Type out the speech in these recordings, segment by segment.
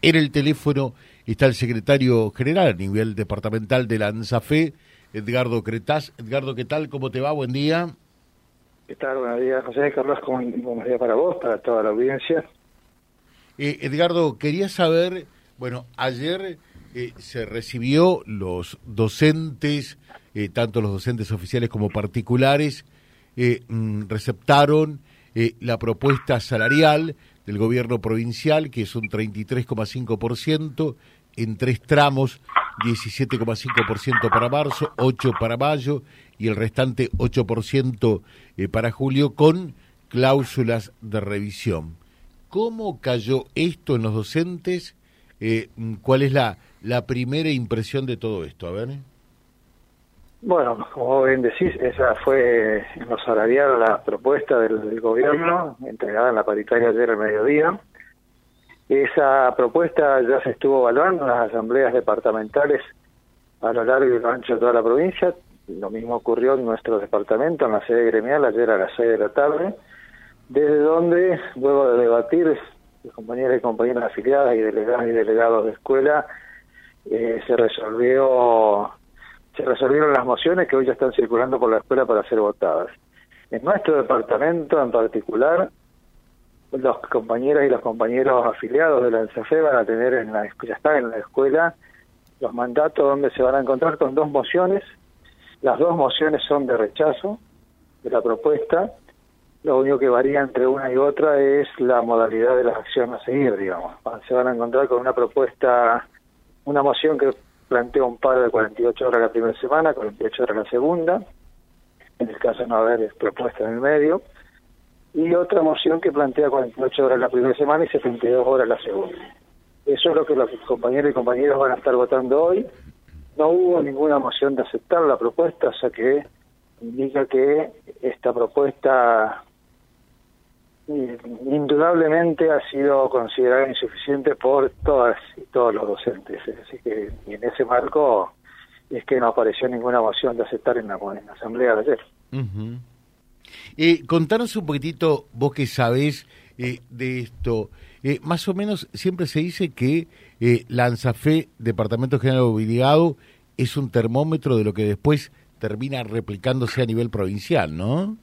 En el teléfono está el secretario general a nivel departamental de la ANSAFE, Edgardo Cretaz. Edgardo, ¿qué tal? ¿Cómo te va? Buen día. ¿Qué tal? Buenos días, José Carlos. Buenos días para vos, para toda la audiencia. Eh, Edgardo, quería saber, bueno, ayer eh, se recibió los docentes, eh, tanto los docentes oficiales como particulares, mm, receptaron la propuesta salarial del gobierno provincial, que es un 33,5%, en tres tramos, 17,5% para marzo, 8% para mayo y el restante 8% para julio, con cláusulas de revisión. ¿Cómo cayó esto en los docentes? Eh, ¿Cuál es la, la primera impresión de todo esto? A ver. Bueno, como bien decís, esa fue en lo salarial la propuesta del, gobierno, entregada en la paritaria ayer al mediodía. Esa propuesta ya se estuvo evaluando en las asambleas departamentales a lo largo y lo ancho de toda la provincia. Lo mismo ocurrió en nuestro departamento, en la sede gremial, ayer a las 6 de la tarde desde donde, luego de debatir, compañeras y compañeras afiliadas y delegadas y delegados de escuela, eh, se resolvió resolvieron las mociones que hoy ya están circulando por la escuela para ser votadas. En nuestro departamento en particular, los compañeras y los compañeros afiliados de la NCF van a tener en la ya están en la escuela los mandatos donde se van a encontrar con dos mociones. Las dos mociones son de rechazo de la propuesta lo único que varía entre una y otra es la modalidad de las acciones a seguir, digamos. Se van a encontrar con una propuesta, una moción que plantea un paro de 48 horas la primera semana, 48 horas la segunda, en el caso de no haber propuesta en el medio, y otra moción que plantea 48 horas la primera semana y 72 horas la segunda. Eso es lo que los compañeros y compañeros van a estar votando hoy. No hubo ninguna moción de aceptar la propuesta, o sea que indica que esta propuesta indudablemente ha sido considerada insuficiente por todas y todos los docentes. Así que en ese marco es que no apareció ninguna moción de aceptar en la, asamblea de ayer. eh, contanos un poquitito, vos que sabés eh, de esto, eh, más o menos siempre se dice que eh, Lanzafe, Departamento General Obligado, es un termómetro de lo que después termina replicándose a nivel provincial, ¿no?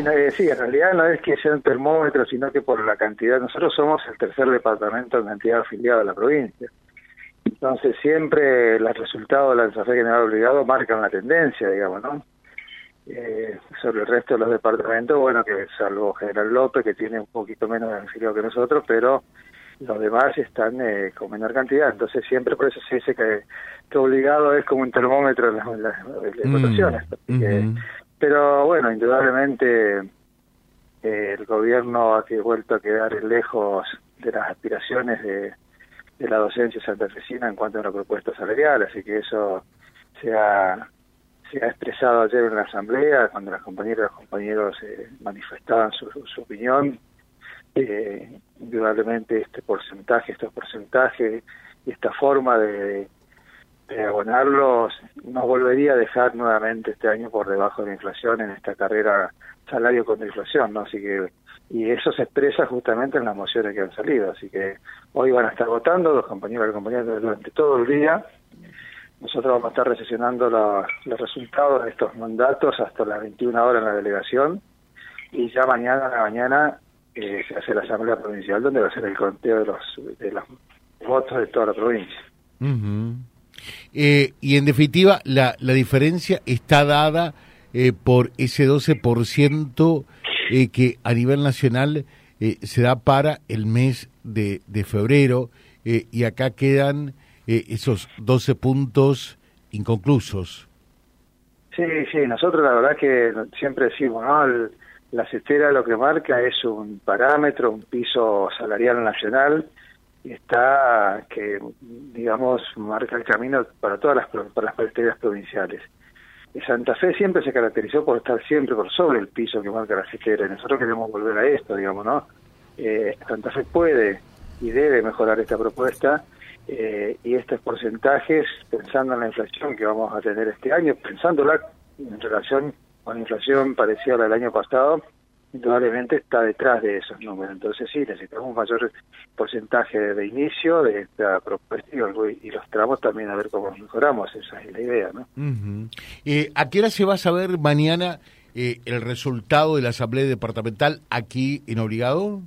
Sí, eh, sí, en realidad no es que sea un termómetro, sino que por la cantidad, nosotros somos el tercer departamento en cantidad afiliada a la provincia. Entonces siempre los resultados de la desafío general obligado marcan la tendencia, digamos, ¿no? Eh, sobre el resto de los departamentos, bueno, que salvo General López, que tiene un poquito menos de afiliado que nosotros, pero los demás están eh, con menor cantidad. Entonces siempre por eso se dice que, que obligado es como un termómetro en las, mm, votaciones. Pero bueno, indudablemente eh, el gobierno ha vuelto a quedar lejos de las aspiraciones de, la docencia santafesina en cuanto a una propuesta salarial, así que eso se ha, se ha expresado ayer en la asamblea cuando las compañeras y los compañeros eh, manifestaban su, su opinión. Eh, indudablemente este porcentaje, estos porcentajes y esta forma de, abonarlos nos volvería a dejar nuevamente este año por debajo de la inflación en esta carrera salario contra inflación, ¿no? Así que y eso se expresa justamente en las mociones que han salido, así que hoy van a estar votando los compañeros y compañeras durante todo el día. Nosotros vamos a estar recesionando los resultados de estos mandatos hasta las 21 horas en la delegación y ya mañana a la mañana eh, se hace la asamblea provincial donde va a ser el conteo de los de los votos de toda la provincia. Eh, y en definitiva, la, la diferencia está dada eh, por ese 12% eh, que a nivel nacional eh, se da para el mes de, de febrero y acá quedan esos 12 puntos inconclusos. Sí, sí, nosotros la verdad que siempre decimos, ¿no? la cestera lo que marca es un parámetro, un piso salarial nacional está que digamos marca el camino para todas las para las periferias provinciales. Y Santa Fe siempre se caracterizó por estar siempre por sobre el piso que marca la cestera y nosotros queremos volver a esto, digamos, ¿no? Eh, Santa Fe puede y debe mejorar esta propuesta eh, y estos porcentajes, pensando en la inflación que vamos a tener este año, pensándola en relación con la inflación parecida a la del año pasado, indudablemente está detrás de esos números. Entonces sí, necesitamos un mayor porcentaje de inicio de esta propuesta y, los tramos también a ver cómo mejoramos, esa es la idea. ¿no? eh, ¿A qué hora se va a saber mañana eh, el resultado de la Asamblea Departamental aquí en Obligado?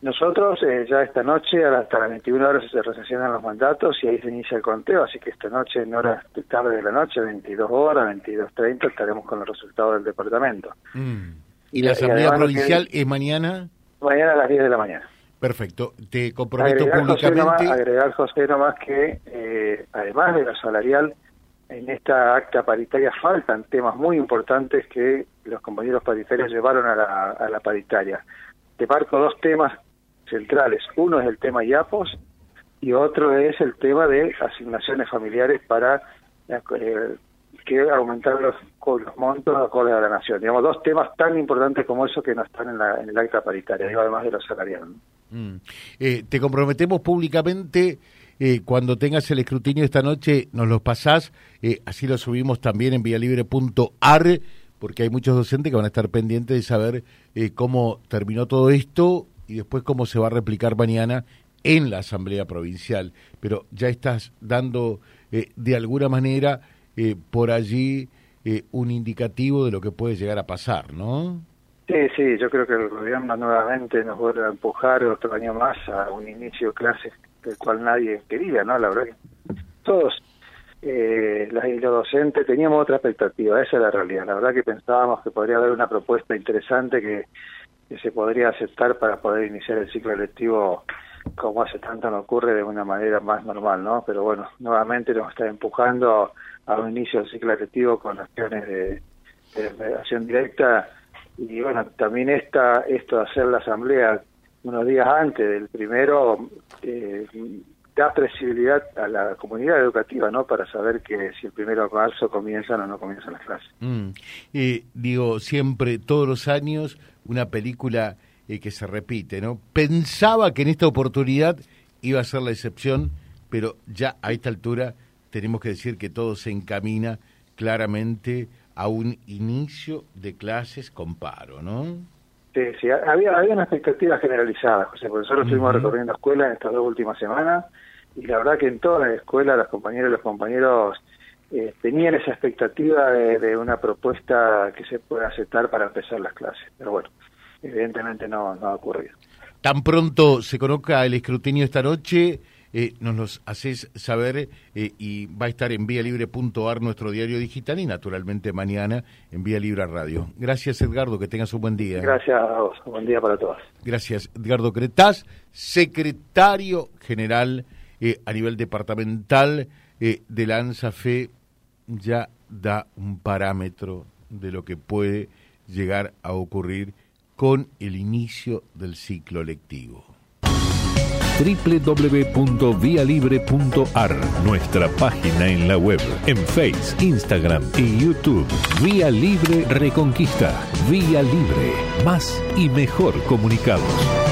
Nosotros eh, ya esta noche, hasta las 21 horas, se recesionan los mandatos y ahí se inicia el conteo, así que esta noche, en horas tarde de la noche, 22 horas, 22.30, estaremos con los resultados del departamento. Mm. ¿Y la Asamblea Provincial es mañana? Mañana a las 10 de la mañana. Perfecto. Te comprometo públicamente. José agregar, José, nomás que eh, además de la salarial, en esta acta paritaria faltan temas muy importantes que los compañeros paritarios llevaron a la, a la paritaria. Te marco dos temas centrales. Uno es el tema IAPOS y otro es el tema de asignaciones familiares para eh, que aumentar los, los montos acorde a la nación. Digamos, dos temas tan importantes como eso que no están en, la, en el acta paritaria, además de los salariales. Mm. Eh, te comprometemos públicamente, eh, cuando tengas el escrutinio esta noche, nos los pasás, eh, así lo subimos también en vialibre.ar, porque hay muchos docentes que van a estar pendientes de saber cómo terminó todo esto y después cómo se va a replicar mañana en la Asamblea Provincial. Pero ya estás dando de alguna manera por allí un indicativo de lo que puede llegar a pasar, ¿no? Sí, sí, yo creo que el gobierno nuevamente nos vuelve a empujar otro año más a un inicio de clases del cual nadie quería, ¿no? La verdad que todos, eh, los docentes, teníamos otra expectativa, esa es la realidad. La verdad que pensábamos que podría haber una propuesta interesante que, se podría aceptar para poder iniciar el ciclo electivo como hace tanto no ocurre de una manera más normal, ¿no? Pero bueno, nuevamente nos está empujando a, un inicio del ciclo electivo con acciones de, de directa y bueno, también esta, esto de hacer la asamblea unos días antes del primero eh, da presibilidad a la comunidad educativa, ¿no? Para saber que si el primero de marzo comienzan o no comienzan las clases. Mm. Eh, digo, siempre, todos los años, una película eh, que se repite, ¿no? Pensaba que en esta oportunidad iba a ser la excepción, pero ya a esta altura tenemos que decir que todo se encamina claramente a un inicio de clases con paro, ¿no? Sí, sí, había, había una expectativa generalizada, José, porque nosotros estuvimos recorriendo escuelas en estas dos últimas semanas y la verdad que en todas las escuelas los compañeros y los compañeros eh, tenían esa expectativa de, una propuesta que se pueda aceptar para empezar las clases. Pero bueno, evidentemente no, no ha ocurrido. Tan pronto se conozca el escrutinio esta noche, eh, nos los haces saber eh, y va a estar en vialibre.ar nuestro diario digital y naturalmente mañana en Vía Libre Radio. Gracias Edgardo, que tengas un buen día. Gracias a vos, buen día para todos. Gracias Edgardo Cretaz, secretario general eh, a nivel departamental de la ANSAFE, ya da un parámetro de lo que puede llegar a ocurrir con el inicio del ciclo lectivo www.vialibre.ar, nuestra página en la web, en Face, Instagram y YouTube. Vía Libre Reconquista. Vía Libre. Más y mejor comunicados.